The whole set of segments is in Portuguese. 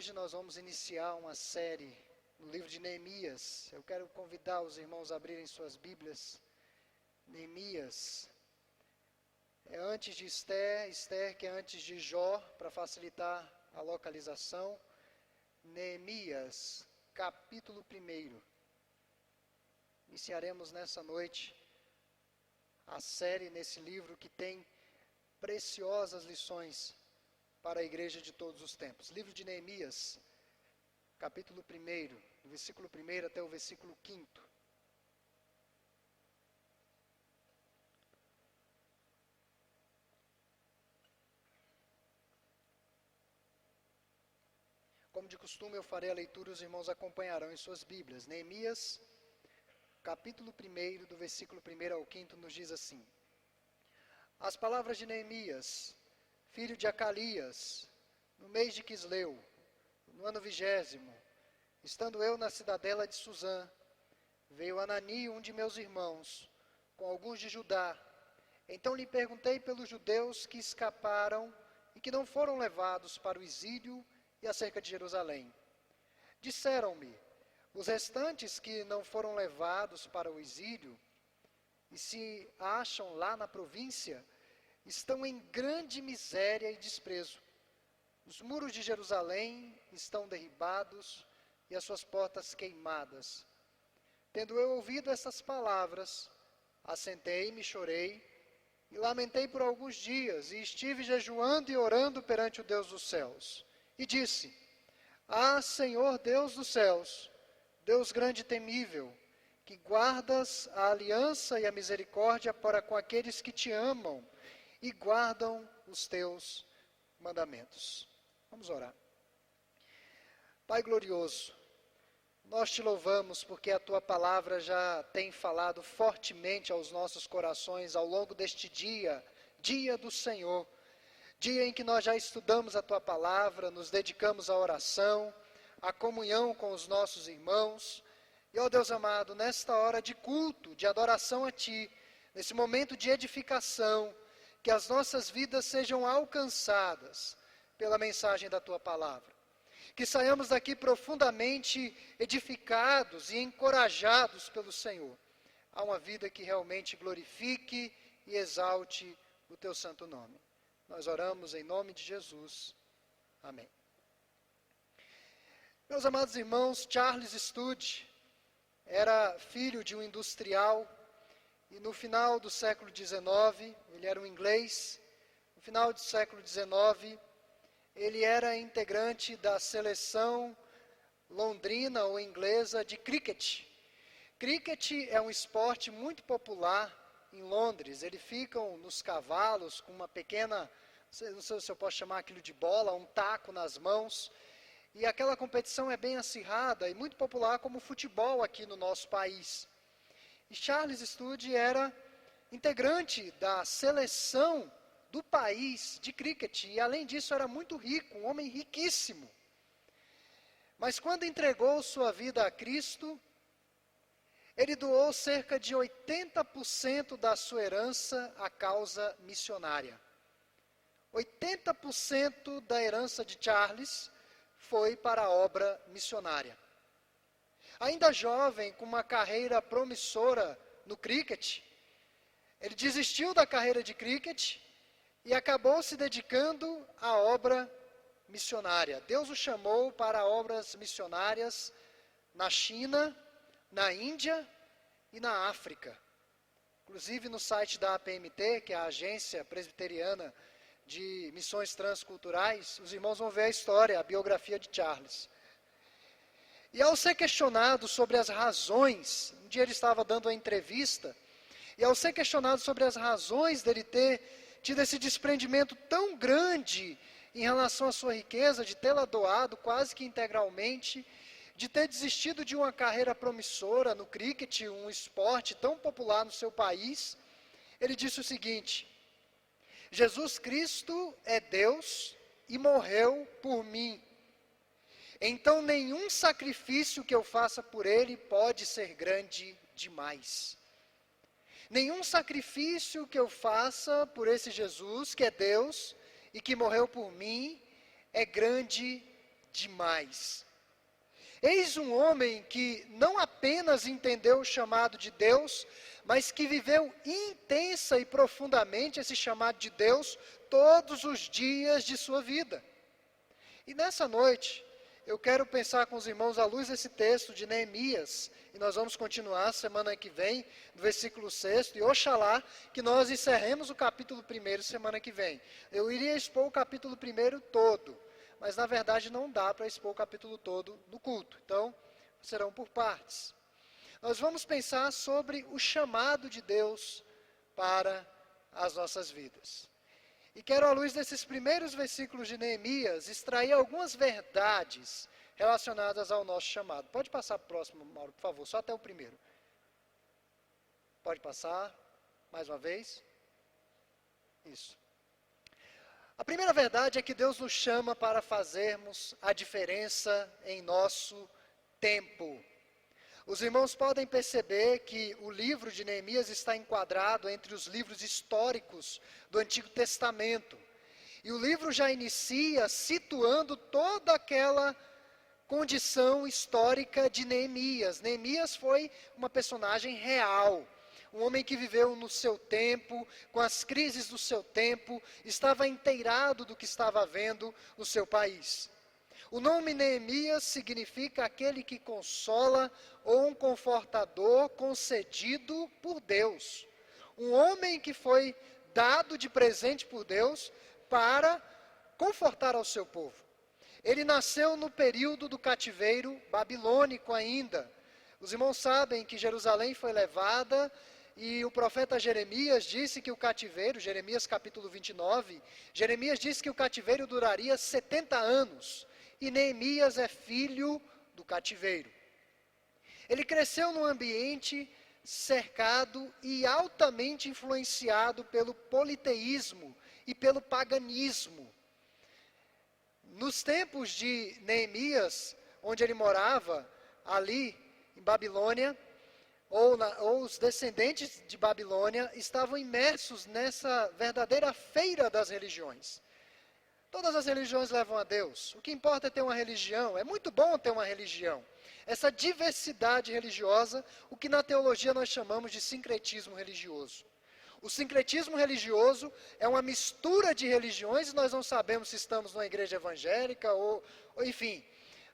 hoje nós vamos iniciar uma série no livro de Neemias. Eu quero convidar os irmãos a abrirem suas Bíblias. Neemias. É antes de Esther, Esther que é antes de Jó, para facilitar a localização. Neemias, capítulo 1. Iniciaremos nessa noite a série nesse livro que tem preciosas lições para a igreja de todos os tempos. Livro de Neemias, capítulo 1, do versículo 1 até o versículo 5. Como de costume, eu farei a leitura, os irmãos acompanharão em suas Bíblias. Neemias, capítulo 1, do versículo 1 ao 5, nos diz assim: As palavras de Neemias, filho de Acalias, no mês de Quisleu, no ano vigésimo, estando eu na cidadela de Suzã, veio Anani, um de meus irmãos, com alguns de Judá. Então lhe perguntei pelos judeus que escaparam e que não foram levados para o exílio e acerca de Jerusalém. Disseram-me, os restantes que não foram levados para o exílio e se acham lá na província, estão em grande miséria e desprezo. Os muros de Jerusalém estão derribados e as suas portas queimadas. Tendo eu ouvido essas palavras, assentei-me, chorei e lamentei por alguns dias, e estive jejuando e orando perante o Deus dos céus. E disse: Ah, Senhor Deus dos céus, Deus grande e temível, que guardas a aliança e a misericórdia para com aqueles que te amam e guardam os teus mandamentos. Vamos orar. Pai glorioso, nós te louvamos porque a tua palavra já tem falado fortemente aos nossos corações ao longo deste dia, dia do Senhor, dia em que nós já estudamos a tua palavra, nos dedicamos à oração, à comunhão com os nossos irmãos. E, ó Deus amado, nesta hora de culto, de adoração a ti, nesse momento de edificação, que as nossas vidas sejam alcançadas pela mensagem da tua palavra. Que saiamos daqui profundamente edificados e encorajados pelo Senhor a uma vida que realmente glorifique e exalte o teu santo nome. Nós oramos em nome de Jesus. Amém. Meus amados irmãos, Charles Studd era filho de um industrial e no final do século XIX, ele era um inglês, no final do século XIX, ele era integrante da seleção londrina ou inglesa de cricket. Cricket é um esporte muito popular em Londres. Eles ficam nos cavalos com uma pequena, não sei se eu posso chamar aquilo de bola, um taco nas mãos. E aquela competição é bem acirrada e muito popular como o futebol aqui no nosso país. E Charles Studd era integrante da seleção do país de cricket e, além disso, era muito rico, um homem riquíssimo. Mas quando entregou sua vida a Cristo, ele doou cerca de 80% da sua herança à causa missionária. 80% da herança de Charles foi para a obra missionária. Ainda jovem, com uma carreira promissora no cricket, ele desistiu da carreira de cricket e acabou se dedicando à obra missionária. Deus o chamou para obras missionárias na China, na Índia e na África. Inclusive no site da APMT, que é a Agência Presbiteriana de Missões Transculturais, os irmãos vão ver a história, a biografia de Charles. E ao ser questionado sobre as razões, um dia ele estava dando uma entrevista, e ao ser questionado sobre as razões dele ter tido esse desprendimento tão grande em relação à sua riqueza, de tê-la doado quase que integralmente, de ter desistido de uma carreira promissora no cricket, um esporte tão popular no seu país, ele disse o seguinte: Jesus Cristo é Deus e morreu por mim então nenhum sacrifício que eu faça por ele pode ser grande demais. Nenhum sacrifício que eu faça por esse Jesus, que é Deus e que morreu por mim, é grande demais. Eis um homem que não apenas entendeu o chamado de Deus, mas que viveu intensa e profundamente esse chamado de Deus todos os dias de sua vida. E nessa noite, eu quero pensar com os irmãos à luz desse texto de Neemias, e nós vamos continuar semana que vem, no versículo 6, e oxalá que nós encerremos o capítulo 1 semana que vem. Eu iria expor o capítulo 1 todo, mas na verdade não dá para expor o capítulo todo no culto. Então, serão por partes. Nós vamos pensar sobre o chamado de Deus para as nossas vidas. E quero, à luz desses primeiros versículos de Neemias, extrair algumas verdades relacionadas ao nosso chamado. Pode passar para o próximo, Mauro, por favor, só até o primeiro. Pode passar, mais uma vez. Isso. A primeira verdade é que Deus nos chama para fazermos a diferença em nosso tempo. Os irmãos podem perceber que o livro de Neemias está enquadrado entre os livros históricos do Antigo Testamento. E o livro já inicia situando toda aquela condição histórica de Neemias. Neemias foi uma personagem real um homem que viveu no seu tempo, com as crises do seu tempo, estava inteirado do que estava havendo no seu país. O nome Neemias significa aquele que consola ou um confortador concedido por Deus. Um homem que foi dado de presente por Deus para confortar ao seu povo. Ele nasceu no período do cativeiro babilônico ainda. Os irmãos sabem que Jerusalém foi levada e o profeta Jeremias disse que o cativeiro, Jeremias capítulo 29, Jeremias disse que o cativeiro duraria 70 anos. E Neemias é filho do cativeiro. Ele cresceu num ambiente cercado e altamente influenciado pelo politeísmo e pelo paganismo. Nos tempos de Neemias, onde ele morava, ali em Babilônia, ou, na, ou os descendentes de Babilônia estavam imersos nessa verdadeira feira das religiões. Todas as religiões levam a Deus. O que importa é ter uma religião. É muito bom ter uma religião. Essa diversidade religiosa, o que na teologia nós chamamos de sincretismo religioso. O sincretismo religioso é uma mistura de religiões e nós não sabemos se estamos numa igreja evangélica ou, ou enfim,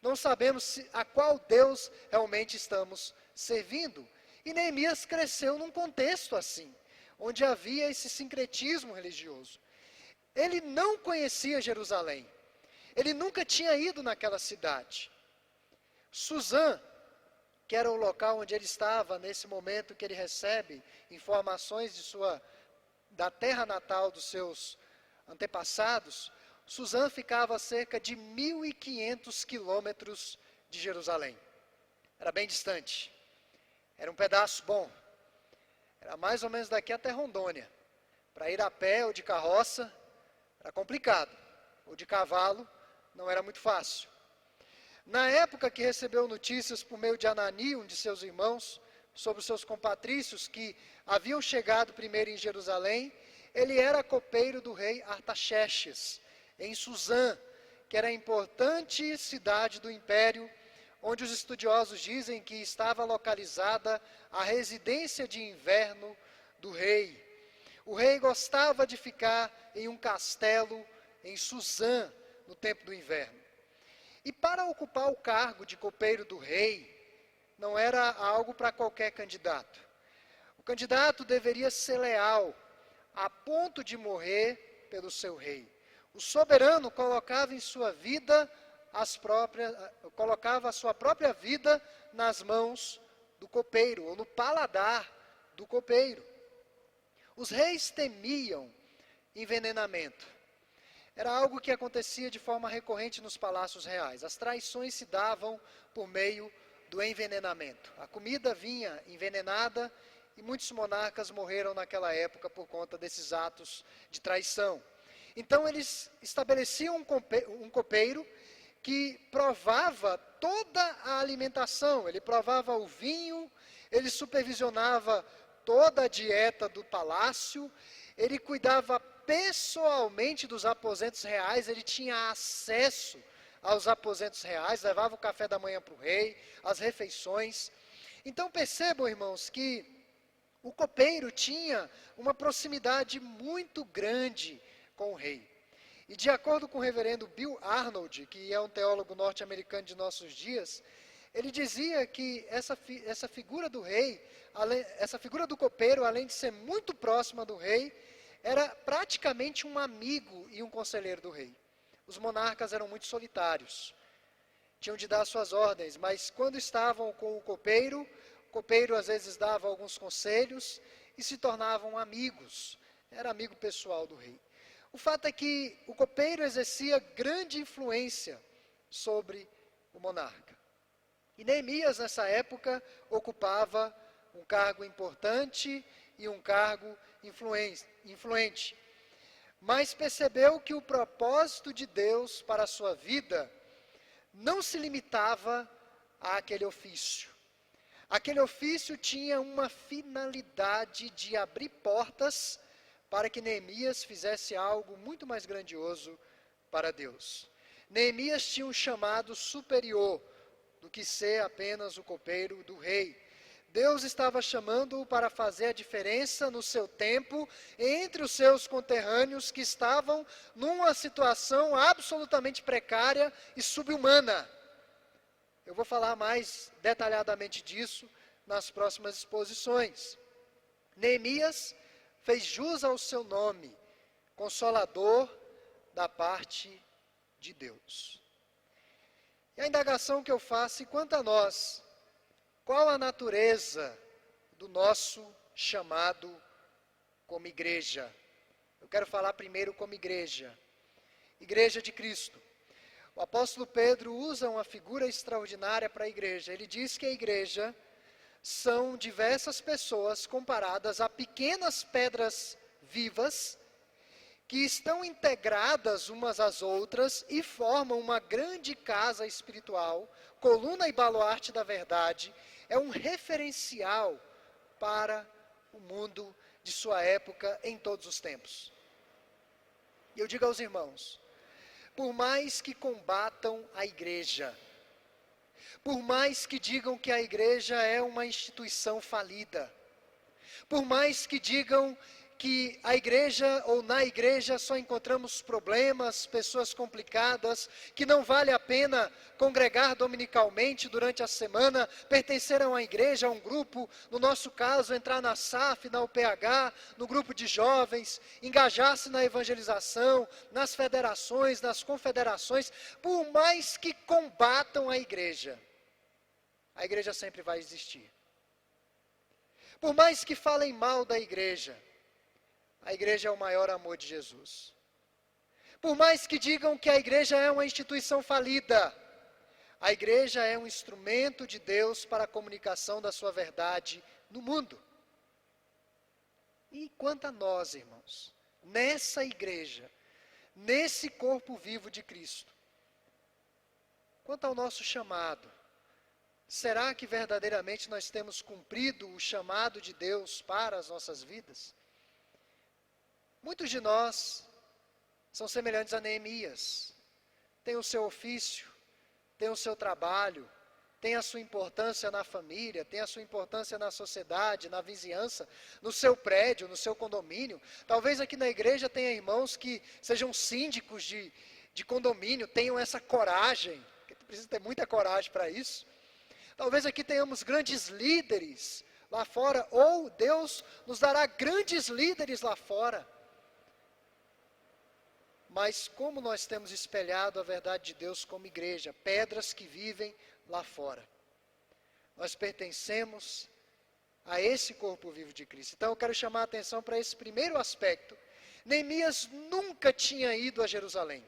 não sabemos se, a qual Deus realmente estamos servindo. E Neemias cresceu num contexto assim, onde havia esse sincretismo religioso. Ele não conhecia Jerusalém. Ele nunca tinha ido naquela cidade. Suzã, que era o local onde ele estava nesse momento que ele recebe informações de sua da terra natal dos seus antepassados, Suzã ficava a cerca de 1.500 quilômetros de Jerusalém. Era bem distante. Era um pedaço bom. Era mais ou menos daqui até Rondônia. Para ir a pé ou de carroça era complicado. Ou de cavalo não era muito fácil. Na época que recebeu notícias por meio de Anani, um de seus irmãos, sobre os seus compatrícios que haviam chegado primeiro em Jerusalém, ele era copeiro do rei Artaxerxes, em Suzã, que era a importante cidade do império onde os estudiosos dizem que estava localizada a residência de inverno do rei. O rei gostava de ficar em um castelo em Suzã no tempo do inverno. E para ocupar o cargo de copeiro do rei, não era algo para qualquer candidato. O candidato deveria ser leal, a ponto de morrer pelo seu rei. O soberano colocava em sua vida as próprias, colocava a sua própria vida nas mãos do copeiro, ou no paladar do copeiro. Os reis temiam envenenamento. Era algo que acontecia de forma recorrente nos palácios reais. As traições se davam por meio do envenenamento. A comida vinha envenenada e muitos monarcas morreram naquela época por conta desses atos de traição. Então eles estabeleciam um copeiro que provava toda a alimentação, ele provava o vinho, ele supervisionava toda a dieta do palácio, ele cuidava pessoalmente dos aposentos reais, ele tinha acesso aos aposentos reais, levava o café da manhã para o rei, as refeições. Então percebam, irmãos, que o copeiro tinha uma proximidade muito grande com o rei. E de acordo com o reverendo Bill Arnold, que é um teólogo norte-americano de nossos dias, ele dizia que essa, essa figura do rei, essa figura do copeiro, além de ser muito próxima do rei, era praticamente um amigo e um conselheiro do rei. Os monarcas eram muito solitários, tinham de dar suas ordens, mas quando estavam com o copeiro, o copeiro às vezes dava alguns conselhos e se tornavam amigos, era amigo pessoal do rei. O fato é que o copeiro exercia grande influência sobre o monarca. E Neemias, nessa época, ocupava um cargo importante e um cargo influente. Mas percebeu que o propósito de Deus para a sua vida não se limitava àquele ofício. Aquele ofício tinha uma finalidade de abrir portas para que Neemias fizesse algo muito mais grandioso para Deus. Neemias tinha um chamado superior do que ser apenas o copeiro do rei. Deus estava chamando-o para fazer a diferença no seu tempo entre os seus conterrâneos que estavam numa situação absolutamente precária e subhumana. Eu vou falar mais detalhadamente disso nas próximas exposições. Neemias fez jus ao seu nome, consolador da parte de Deus. E a indagação que eu faço, e quanto a nós, qual a natureza do nosso chamado como igreja? Eu quero falar primeiro como igreja, igreja de Cristo. O apóstolo Pedro usa uma figura extraordinária para a igreja. Ele diz que a igreja são diversas pessoas comparadas a pequenas pedras vivas que estão integradas umas às outras e formam uma grande casa espiritual, coluna e baluarte da verdade, é um referencial para o mundo de sua época em todos os tempos. E eu digo aos irmãos, por mais que combatam a igreja, por mais que digam que a igreja é uma instituição falida, por mais que digam que a igreja ou na igreja só encontramos problemas, pessoas complicadas, que não vale a pena congregar dominicalmente durante a semana, pertencer a uma igreja, a um grupo, no nosso caso, entrar na SAF, na UPH, no grupo de jovens, engajar-se na evangelização, nas federações, nas confederações, por mais que combatam a igreja, a igreja sempre vai existir. Por mais que falem mal da igreja, a igreja é o maior amor de Jesus. Por mais que digam que a igreja é uma instituição falida, a igreja é um instrumento de Deus para a comunicação da sua verdade no mundo. E quanto a nós, irmãos, nessa igreja, nesse corpo vivo de Cristo, quanto ao nosso chamado, Será que verdadeiramente nós temos cumprido o chamado de Deus para as nossas vidas? Muitos de nós são semelhantes a Neemias. Tem o seu ofício, tem o seu trabalho, tem a sua importância na família, tem a sua importância na sociedade, na vizinhança, no seu prédio, no seu condomínio. Talvez aqui na igreja tenha irmãos que sejam síndicos de, de condomínio, tenham essa coragem, precisa ter muita coragem para isso Talvez aqui tenhamos grandes líderes lá fora, ou Deus nos dará grandes líderes lá fora. Mas como nós temos espelhado a verdade de Deus como igreja, pedras que vivem lá fora. Nós pertencemos a esse corpo vivo de Cristo. Então eu quero chamar a atenção para esse primeiro aspecto. Neemias nunca tinha ido a Jerusalém.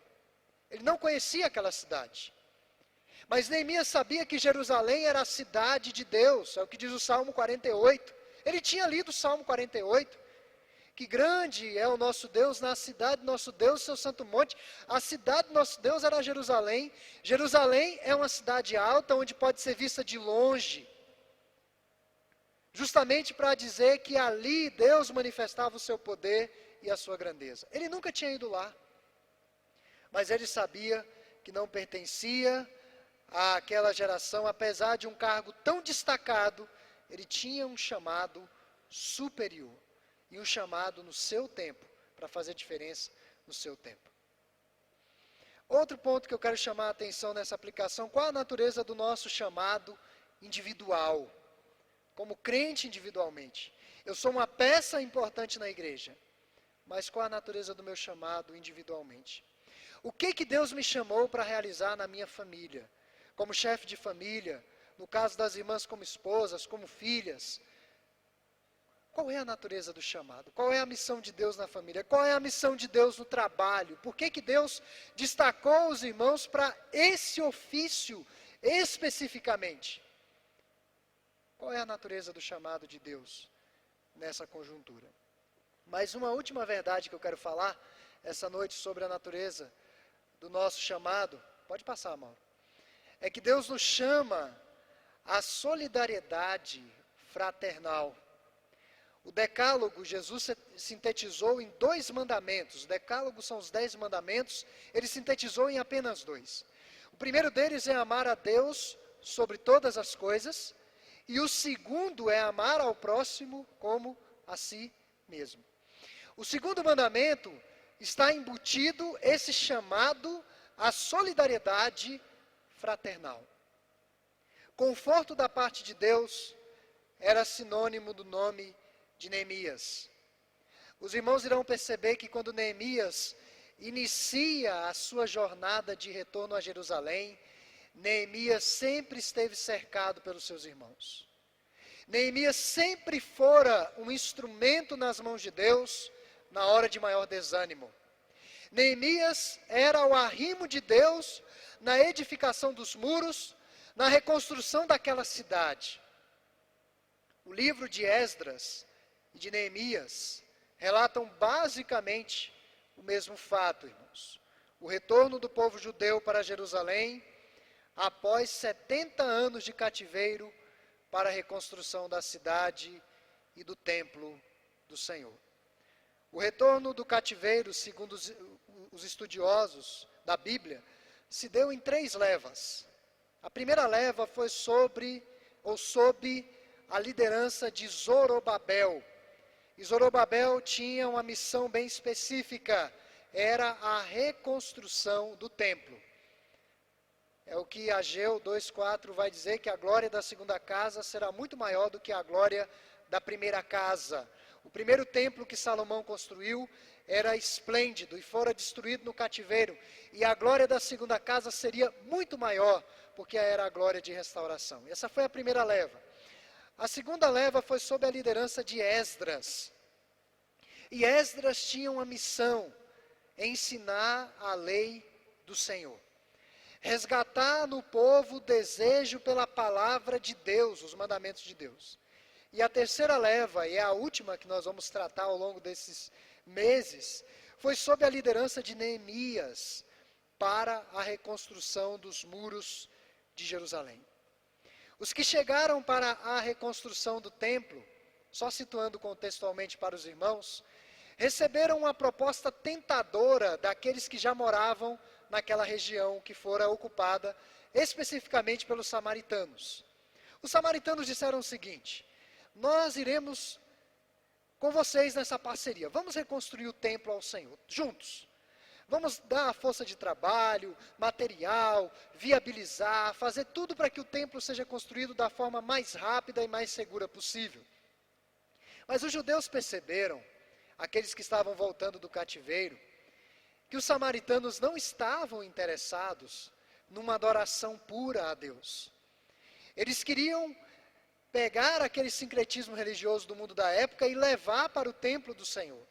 Ele não conhecia aquela cidade. Mas Neemias sabia que Jerusalém era a cidade de Deus, é o que diz o Salmo 48. Ele tinha lido o Salmo 48. Que grande é o nosso Deus na cidade nosso Deus, seu santo monte. A cidade nosso Deus era Jerusalém. Jerusalém é uma cidade alta onde pode ser vista de longe. Justamente para dizer que ali Deus manifestava o seu poder e a sua grandeza. Ele nunca tinha ido lá. Mas ele sabia que não pertencia àquela geração, apesar de um cargo tão destacado, ele tinha um chamado superior e um chamado no seu tempo, para fazer diferença no seu tempo. Outro ponto que eu quero chamar a atenção nessa aplicação: qual a natureza do nosso chamado individual? Como crente individualmente. Eu sou uma peça importante na igreja, mas qual a natureza do meu chamado individualmente? O que que Deus me chamou para realizar na minha família? Como chefe de família, no caso das irmãs como esposas, como filhas, qual é a natureza do chamado? Qual é a missão de Deus na família? Qual é a missão de Deus no trabalho? Por que, que Deus destacou os irmãos para esse ofício especificamente? Qual é a natureza do chamado de Deus nessa conjuntura? Mas uma última verdade que eu quero falar essa noite sobre a natureza do nosso chamado, pode passar, Mauro, é que Deus nos chama à solidariedade fraternal. O decálogo, Jesus sintetizou em dois mandamentos. O decálogo são os dez mandamentos, ele sintetizou em apenas dois. O primeiro deles é amar a Deus sobre todas as coisas, e o segundo é amar ao próximo como a si mesmo. O segundo mandamento está embutido esse chamado à solidariedade fraternal. Conforto da parte de Deus era sinônimo do nome de Neemias. Os irmãos irão perceber que quando Neemias inicia a sua jornada de retorno a Jerusalém, Neemias sempre esteve cercado pelos seus irmãos. Neemias sempre fora um instrumento nas mãos de Deus na hora de maior desânimo. Neemias era o arrimo de Deus na edificação dos muros, na reconstrução daquela cidade. O livro de Esdras e de Neemias relatam basicamente o mesmo fato, irmãos. O retorno do povo judeu para Jerusalém após 70 anos de cativeiro para a reconstrução da cidade e do templo do Senhor. O retorno do cativeiro, segundo os, os estudiosos da Bíblia, se deu em três levas. A primeira leva foi sobre ou sob a liderança de Zorobabel, e Zorobabel tinha uma missão bem específica, era a reconstrução do templo. É o que Ageu 2,4 vai dizer, que a glória da segunda casa será muito maior do que a glória da primeira casa. O primeiro templo que Salomão construiu era esplêndido e fora destruído no cativeiro, e a glória da segunda casa seria muito maior, porque era a glória de restauração. Essa foi a primeira leva. A segunda leva foi sob a liderança de Esdras. E Esdras tinha uma missão: ensinar a lei do Senhor. Resgatar no povo o desejo pela palavra de Deus, os mandamentos de Deus. E a terceira leva, e é a última que nós vamos tratar ao longo desses meses, foi sob a liderança de Neemias para a reconstrução dos muros de Jerusalém. Os que chegaram para a reconstrução do templo, só situando contextualmente para os irmãos, receberam uma proposta tentadora daqueles que já moravam naquela região que fora ocupada especificamente pelos samaritanos. Os samaritanos disseram o seguinte: Nós iremos com vocês nessa parceria, vamos reconstruir o templo ao Senhor, juntos. Vamos dar a força de trabalho, material, viabilizar, fazer tudo para que o templo seja construído da forma mais rápida e mais segura possível. Mas os judeus perceberam, aqueles que estavam voltando do cativeiro, que os samaritanos não estavam interessados numa adoração pura a Deus. Eles queriam pegar aquele sincretismo religioso do mundo da época e levar para o templo do Senhor.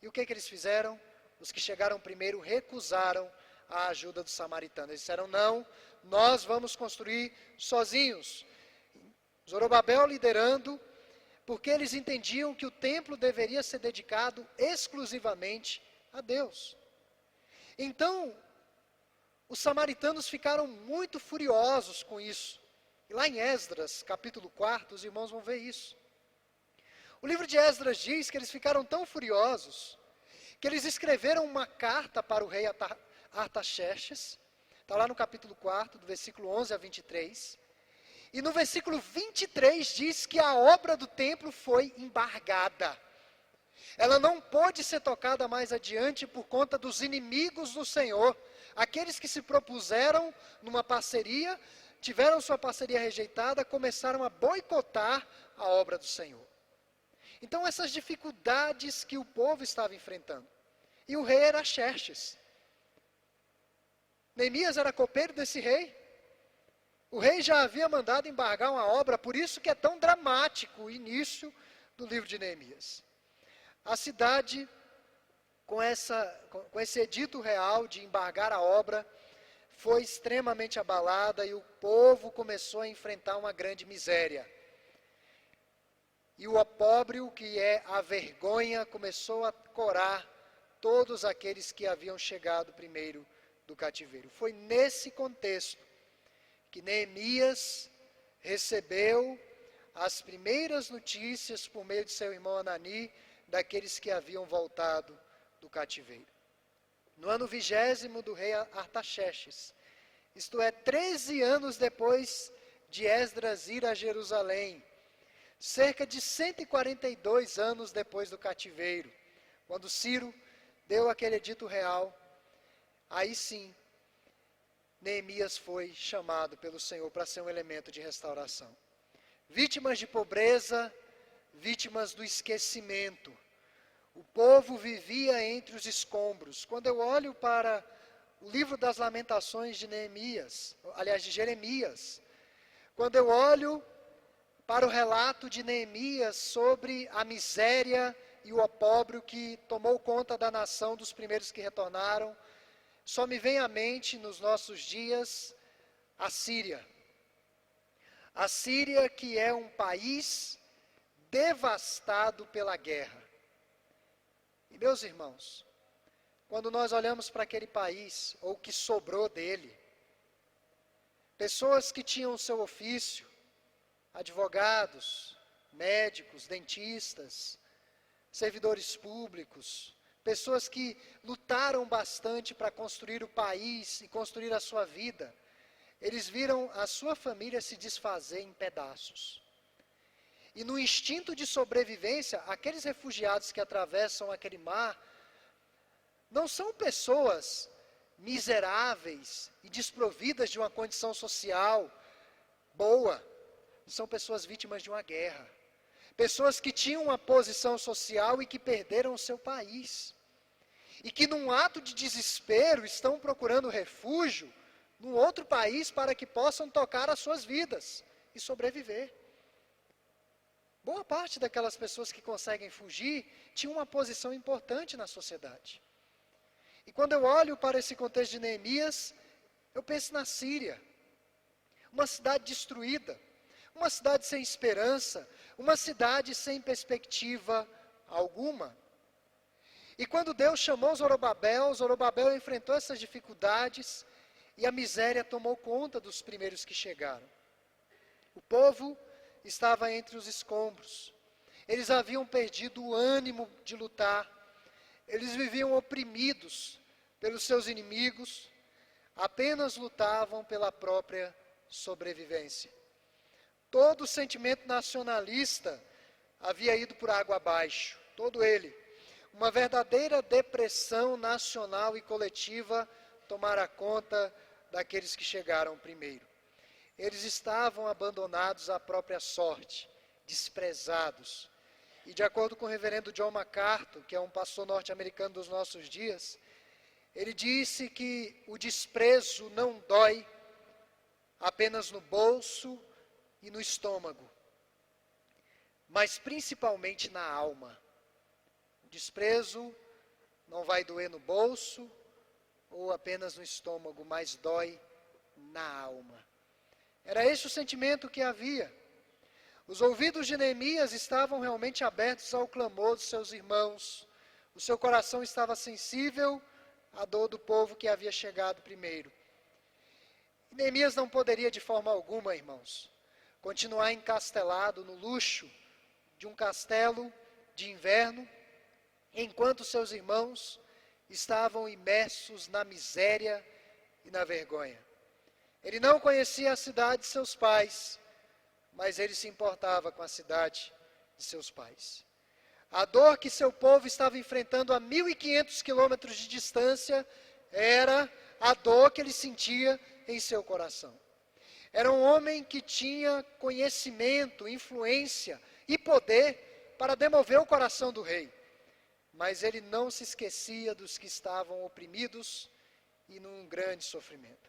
E o que, que eles fizeram? Os que chegaram primeiro recusaram a ajuda dos samaritanos. Eles disseram: não, nós vamos construir sozinhos. Zorobabel liderando, porque eles entendiam que o templo deveria ser dedicado exclusivamente a Deus. Então, os samaritanos ficaram muito furiosos com isso. E lá em Esdras, capítulo 4, os irmãos vão ver isso. O livro de Esdras diz que eles ficaram tão furiosos que eles escreveram uma carta para o rei Artaxerxes, Está lá no capítulo 4, do versículo 11 a 23. E no versículo 23 diz que a obra do templo foi embargada. Ela não pôde ser tocada mais adiante por conta dos inimigos do Senhor, aqueles que se propuseram numa parceria, tiveram sua parceria rejeitada, começaram a boicotar a obra do Senhor. Então, essas dificuldades que o povo estava enfrentando. E o rei era Xerxes. Neemias era copeiro desse rei. O rei já havia mandado embargar uma obra, por isso que é tão dramático o início do livro de Neemias. A cidade, com, essa, com esse edito real de embargar a obra, foi extremamente abalada e o povo começou a enfrentar uma grande miséria. E o opróbrio, que é a vergonha, começou a corar todos aqueles que haviam chegado primeiro do cativeiro. Foi nesse contexto que Neemias recebeu as primeiras notícias por meio de seu irmão Anani daqueles que haviam voltado do cativeiro. No ano vigésimo do rei Artaxerxes, isto é, 13 anos depois de Esdras ir a Jerusalém, cerca de 142 anos depois do cativeiro, quando Ciro deu aquele edito real, aí sim Neemias foi chamado pelo Senhor para ser um elemento de restauração. Vítimas de pobreza, vítimas do esquecimento. O povo vivia entre os escombros. Quando eu olho para o livro das Lamentações de Neemias, aliás, de Jeremias, quando eu olho para o relato de Neemias sobre a miséria e o opróbrio que tomou conta da nação dos primeiros que retornaram, só me vem à mente nos nossos dias a Síria. A Síria, que é um país devastado pela guerra. E meus irmãos, quando nós olhamos para aquele país, ou o que sobrou dele, pessoas que tinham seu ofício, advogados, médicos, dentistas, servidores públicos, pessoas que lutaram bastante para construir o país e construir a sua vida, eles viram a sua família se desfazer em pedaços. E no instinto de sobrevivência, aqueles refugiados que atravessam aquele mar não são pessoas miseráveis e desprovidas de uma condição social boa, são pessoas vítimas de uma guerra. Pessoas que tinham uma posição social e que perderam o seu país e que, num ato de desespero, estão procurando refúgio num outro país para que possam tocar as suas vidas e sobreviver. Boa parte daquelas pessoas que conseguem fugir tinham uma posição importante na sociedade. E quando eu olho para esse contexto de Neemias, eu penso na Síria, uma cidade destruída, uma cidade sem esperança, uma cidade sem perspectiva alguma. E quando Deus chamou Zorobabel, Zorobabel enfrentou essas dificuldades e a miséria tomou conta dos primeiros que chegaram. O povo estava entre os escombros. Eles haviam perdido o ânimo de lutar. Eles viviam oprimidos pelos seus inimigos, apenas lutavam pela própria sobrevivência. Todo o sentimento nacionalista havia ido por água abaixo, todo ele uma verdadeira depressão nacional e coletiva tomara conta daqueles que chegaram primeiro. Eles estavam abandonados à própria sorte, desprezados. E de acordo com o reverendo John MacArthur, que é um pastor norte-americano dos nossos dias, ele disse que o desprezo não dói apenas no bolso e no estômago, mas principalmente na alma. Desprezo não vai doer no bolso ou apenas no estômago, mas dói na alma. Era esse o sentimento que havia. Os ouvidos de Neemias estavam realmente abertos ao clamor dos seus irmãos. O seu coração estava sensível à dor do povo que havia chegado primeiro. Neemias não poderia de forma alguma, irmãos, continuar encastelado no luxo de um castelo de inverno enquanto seus irmãos estavam imersos na miséria e na vergonha. Ele não conhecia a cidade de seus pais, mas ele se importava com a cidade de seus pais. A dor que seu povo estava enfrentando a 1.500 quilômetros de distância era a dor que ele sentia em seu coração. Era um homem que tinha conhecimento, influência e poder para demover o coração do rei. Mas ele não se esquecia dos que estavam oprimidos e num grande sofrimento.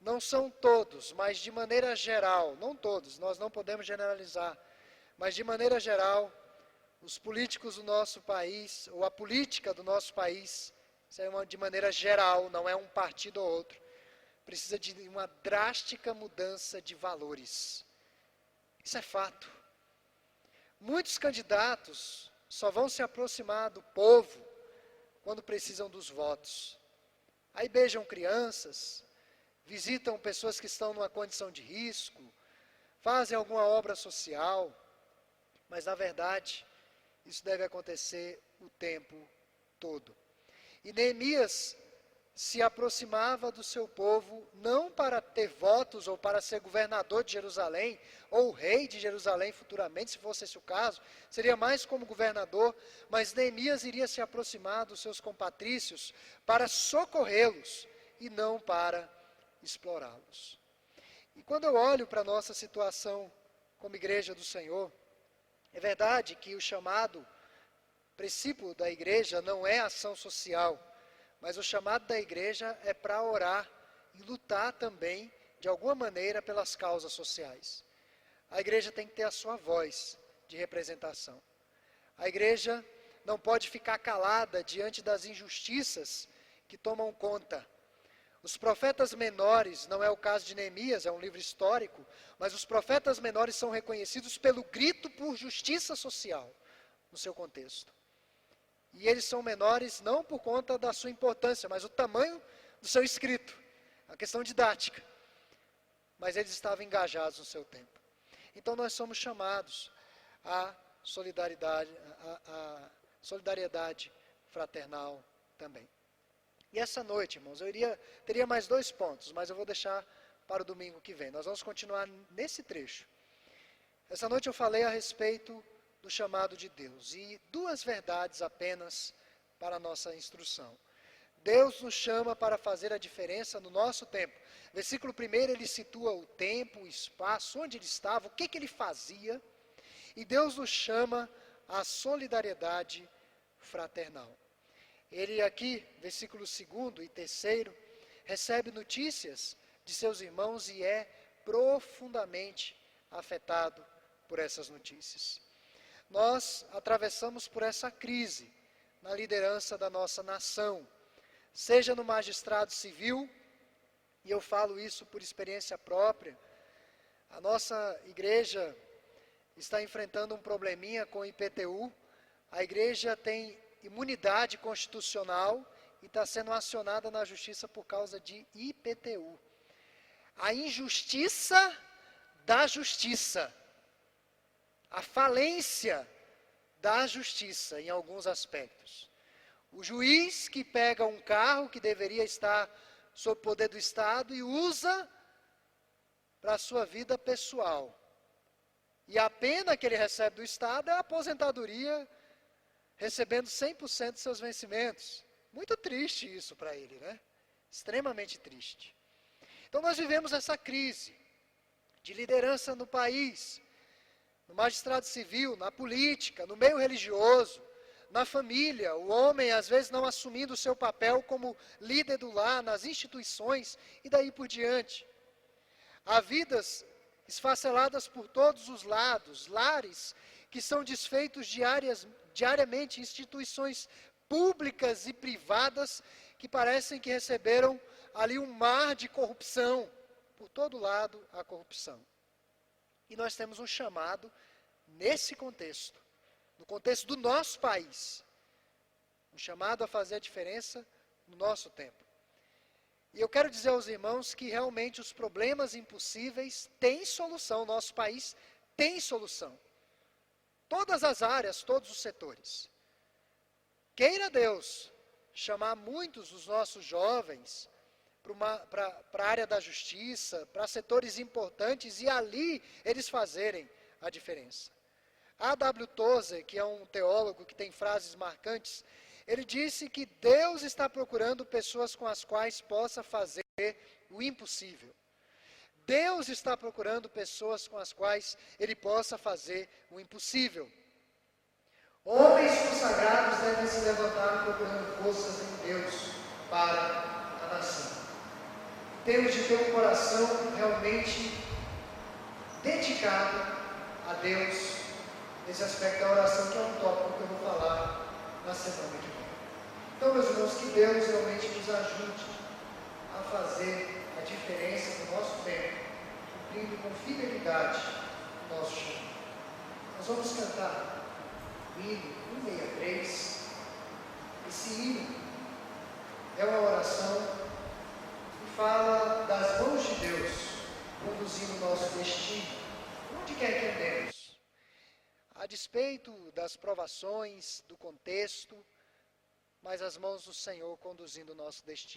Não são todos, mas de maneira geral, não todos, nós não podemos generalizar, mas de maneira geral, os políticos do nosso país, ou a política do nosso país, é de maneira geral, não é um partido ou outro, precisa de uma drástica mudança de valores. Isso é fato. Muitos candidatos só vão se aproximar do povo quando precisam dos votos. Aí beijam crianças, visitam pessoas que estão numa condição de risco, fazem alguma obra social, mas na verdade, isso deve acontecer o tempo todo. E Neemias se aproximava do seu povo não para ter votos ou para ser governador de Jerusalém ou rei de Jerusalém futuramente, se fosse esse o caso, seria mais como governador, mas Neemias iria se aproximar dos seus compatrícios para socorrê-los e não para explorá-los. E quando eu olho para a nossa situação como igreja do Senhor, é verdade que o chamado princípio da igreja não é ação social, mas o chamado da igreja é para orar e lutar também, de alguma maneira, pelas causas sociais. A igreja tem que ter a sua voz de representação. A igreja não pode ficar calada diante das injustiças que tomam conta. Os profetas menores, não é o caso de Neemias, é um livro histórico, mas os profetas menores são reconhecidos pelo grito por justiça social, no seu contexto. E eles são menores não por conta da sua importância, mas o tamanho do seu escrito, a questão didática. Mas eles estavam engajados no seu tempo. Então nós somos chamados à solidariedade, à, à solidariedade fraternal também. E essa noite, irmãos, eu iria, teria mais dois pontos, mas eu vou deixar para o domingo que vem. Nós vamos continuar nesse trecho. Essa noite eu falei a respeito do chamado de Deus e duas verdades apenas para a nossa instrução. Deus nos chama para fazer a diferença no nosso tempo. Versículo 1 ele situa o tempo, o espaço, onde ele estava, o que, que ele fazia. E Deus nos chama à solidariedade fraternal. Ele aqui, versículo 2 e 3, recebe notícias de seus irmãos e é profundamente afetado por essas notícias. Nós atravessamos por essa crise na liderança da nossa nação, seja no magistrado civil, e eu falo isso por experiência própria. A nossa igreja está enfrentando um probleminha com o IPTU. A igreja tem imunidade constitucional e está sendo acionada na justiça por causa de IPTU. A injustiça da justiça, a falência da justiça em alguns aspectos. O juiz que pega um carro que deveria estar sob poder do Estado e usa para a sua vida pessoal. E a pena que ele recebe do Estado é a aposentadoria, recebendo 100% dos seus vencimentos. Muito triste isso para ele, né? Extremamente triste. Então nós vivemos essa crise de liderança no país, no magistrado civil, na política, no meio religioso, na família, o homem às vezes não assumindo o seu papel como líder do lar, nas instituições e daí por diante. Há vidas esfaceladas por todos os lados, lares que são desfeitos diárias, diariamente, instituições públicas e privadas que parecem que receberam ali um mar de corrupção. Por todo lado, a corrupção. E nós temos um chamado nesse contexto no contexto do nosso país, um chamado a fazer a diferença no nosso tempo. E eu quero dizer aos irmãos que realmente os problemas impossíveis têm solução, nosso país tem solução. Todas as áreas, todos os setores. Queira Deus chamar muitos dos nossos jovens para a área da justiça, para setores importantes e ali eles fazerem a diferença. A W. Tozer, que é um teólogo que tem frases marcantes, ele disse que Deus está procurando pessoas com as quais possa fazer o impossível. Deus está procurando pessoas com as quais ele possa fazer o impossível. Homens consagrados devem se levantar procurando forças em Deus para a nação. Temos de ter um coração realmente dedicado a Deus nesse aspecto da oração, que é um tópico que eu vou falar na semana que vem. Então, meus irmãos, que Deus realmente nos ajude a fazer a diferença no nosso tempo, cumprindo com fidelidade o nosso chão. Nós vamos cantar o hino 163. Esse hino é uma oração fala das mãos de Deus conduzindo o nosso destino, onde quer que andemos a despeito das provações, do contexto, mas as mãos do Senhor conduzindo o nosso destino.